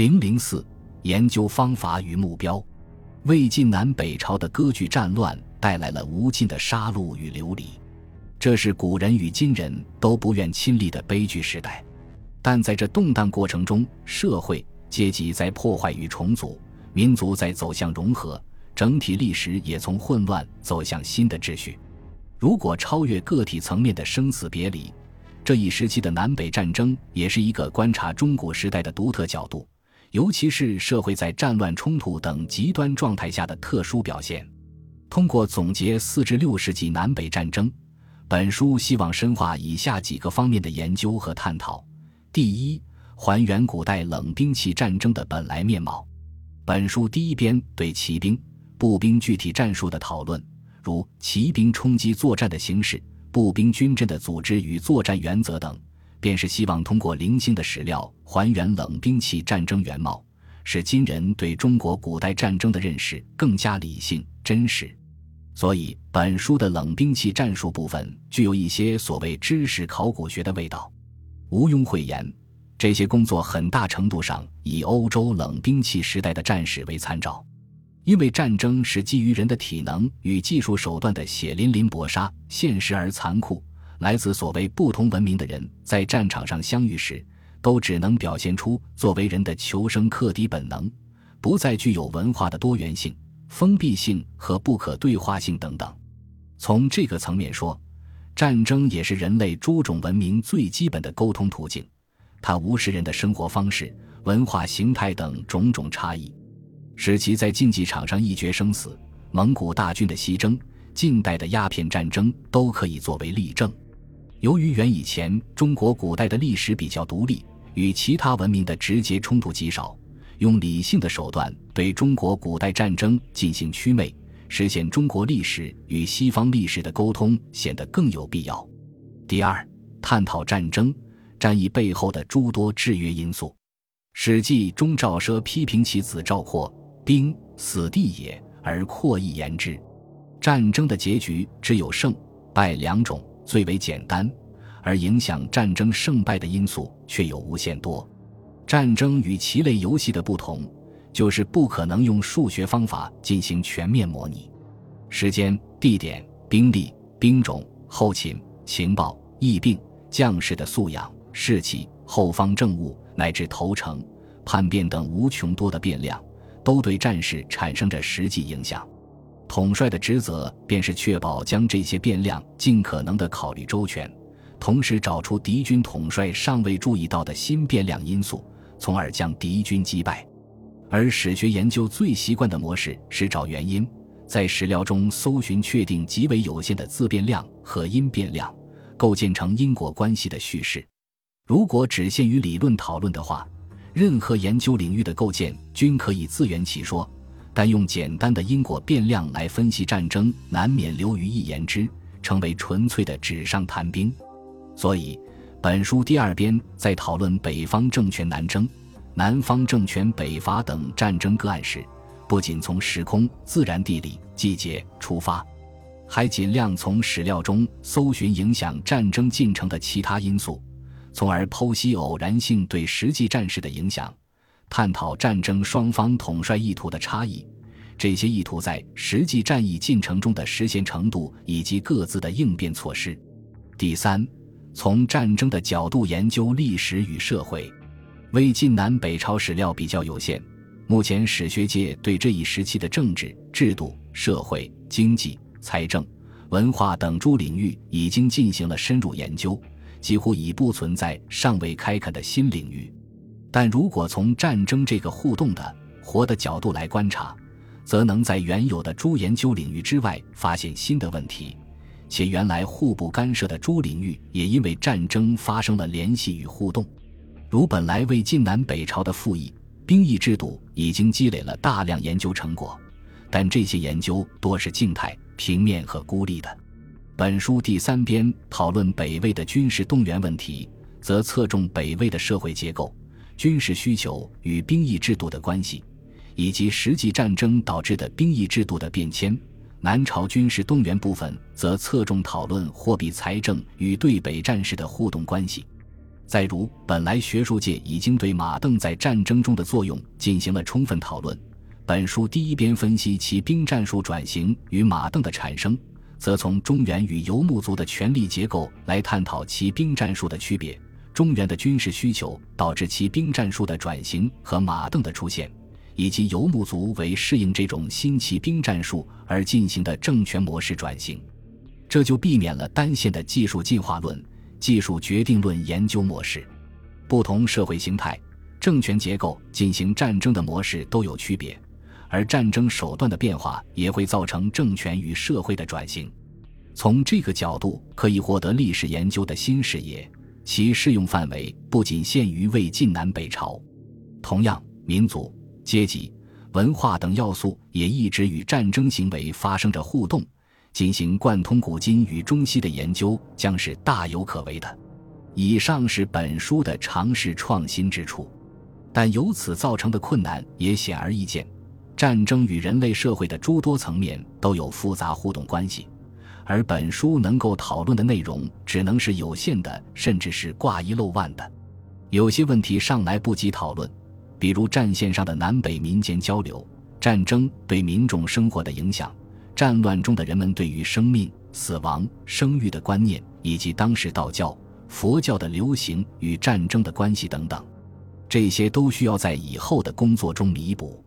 零零四研究方法与目标，魏晋南北朝的割据战乱带来了无尽的杀戮与流离，这是古人与今人都不愿亲历的悲剧时代。但在这动荡过程中，社会阶级在破坏与重组，民族在走向融合，整体历史也从混乱走向新的秩序。如果超越个体层面的生死别离，这一时期的南北战争也是一个观察中古时代的独特角度。尤其是社会在战乱冲突等极端状态下的特殊表现。通过总结四至六世纪南北战争，本书希望深化以下几个方面的研究和探讨：第一，还原古代冷兵器战争的本来面貌。本书第一编对骑兵、步兵具体战术的讨论，如骑兵冲击作战的形式、步兵军阵的组织与作战原则等。便是希望通过零星的史料还原冷兵器战争原貌，使今人对中国古代战争的认识更加理性真实。所以，本书的冷兵器战术部分具有一些所谓知识考古学的味道。毋庸讳言，这些工作很大程度上以欧洲冷兵器时代的战士为参照，因为战争是基于人的体能与技术手段的血淋淋搏杀，现实而残酷。来自所谓不同文明的人在战场上相遇时，都只能表现出作为人的求生克敌本能，不再具有文化的多元性、封闭性和不可对话性等等。从这个层面说，战争也是人类诸种文明最基本的沟通途径。它无视人的生活方式、文化形态等种种差异，使其在竞技场上一决生死。蒙古大军的西征、近代的鸦片战争都可以作为例证。由于远以前中国古代的历史比较独立，与其他文明的直接冲突极少，用理性的手段对中国古代战争进行祛魅，实现中国历史与西方历史的沟通显得更有必要。第二，探讨战争战役背后的诸多制约因素。《史记》中赵奢批评其子赵括：“兵死地也，而阔亦言之。”战争的结局只有胜败两种。最为简单，而影响战争胜败的因素却有无限多。战争与其类游戏的不同，就是不可能用数学方法进行全面模拟。时间、地点、兵力、兵种、后勤、情报、疫病、将士的素养、士气、后方政务乃至投诚、叛变等无穷多的变量，都对战事产生着实际影响。统帅的职责便是确保将这些变量尽可能的考虑周全，同时找出敌军统帅尚未注意到的新变量因素，从而将敌军击败。而史学研究最习惯的模式是找原因，在史料中搜寻确定极为有限的自变量和因变量，构建成因果关系的叙事。如果只限于理论讨论的话，任何研究领域的构建均可以自圆其说。但用简单的因果变量来分析战争，难免流于一言之，成为纯粹的纸上谈兵。所以，本书第二编在讨论北方政权南征、南方政权北伐等战争个案时，不仅从时空、自然、地理、季节出发，还尽量从史料中搜寻影响战争进程的其他因素，从而剖析偶然性对实际战事的影响。探讨战争双方统帅意图的差异，这些意图在实际战役进程中的实现程度以及各自的应变措施。第三，从战争的角度研究历史与社会。魏晋南北朝史料比较有限，目前史学界对这一时期的政治制度、社会、经济、财政、文化等诸领域已经进行了深入研究，几乎已不存在尚未开垦的新领域。但如果从战争这个互动的活的角度来观察，则能在原有的诸研究领域之外发现新的问题，且原来互不干涉的诸领域也因为战争发生了联系与互动。如本来魏晋南北朝的赋役兵役制度已经积累了大量研究成果，但这些研究多是静态、平面和孤立的。本书第三编讨论北魏的军事动员问题，则侧重北魏的社会结构。军事需求与兵役制度的关系，以及实际战争导致的兵役制度的变迁。南朝军事动员部分则侧重讨论货币财政与对北战事的互动关系。再如，本来学术界已经对马镫在战争中的作用进行了充分讨论，本书第一边分析其兵战术转型与马镫的产生，则从中原与游牧族的权力结构来探讨其兵战术的区别。中原的军事需求导致其兵战术的转型和马镫的出现，以及游牧族为适应这种新骑兵战术而进行的政权模式转型，这就避免了单线的技术进化论。技术决定论研究模式，不同社会形态、政权结构进行战争的模式都有区别，而战争手段的变化也会造成政权与社会的转型。从这个角度，可以获得历史研究的新视野，其适用范围不仅限于魏晋南北朝。同样，民族、阶级、文化等要素也一直与战争行为发生着互动。进行贯通古今与中西的研究，将是大有可为的。以上是本书的尝试创新之处，但由此造成的困难也显而易见。战争与人类社会的诸多层面都有复杂互动关系，而本书能够讨论的内容只能是有限的，甚至是挂一漏万的。有些问题尚来不及讨论，比如战线上的南北民间交流、战争对民众生活的影响。战乱中的人们对于生命、死亡、生育的观念，以及当时道教、佛教的流行与战争的关系等等，这些都需要在以后的工作中弥补。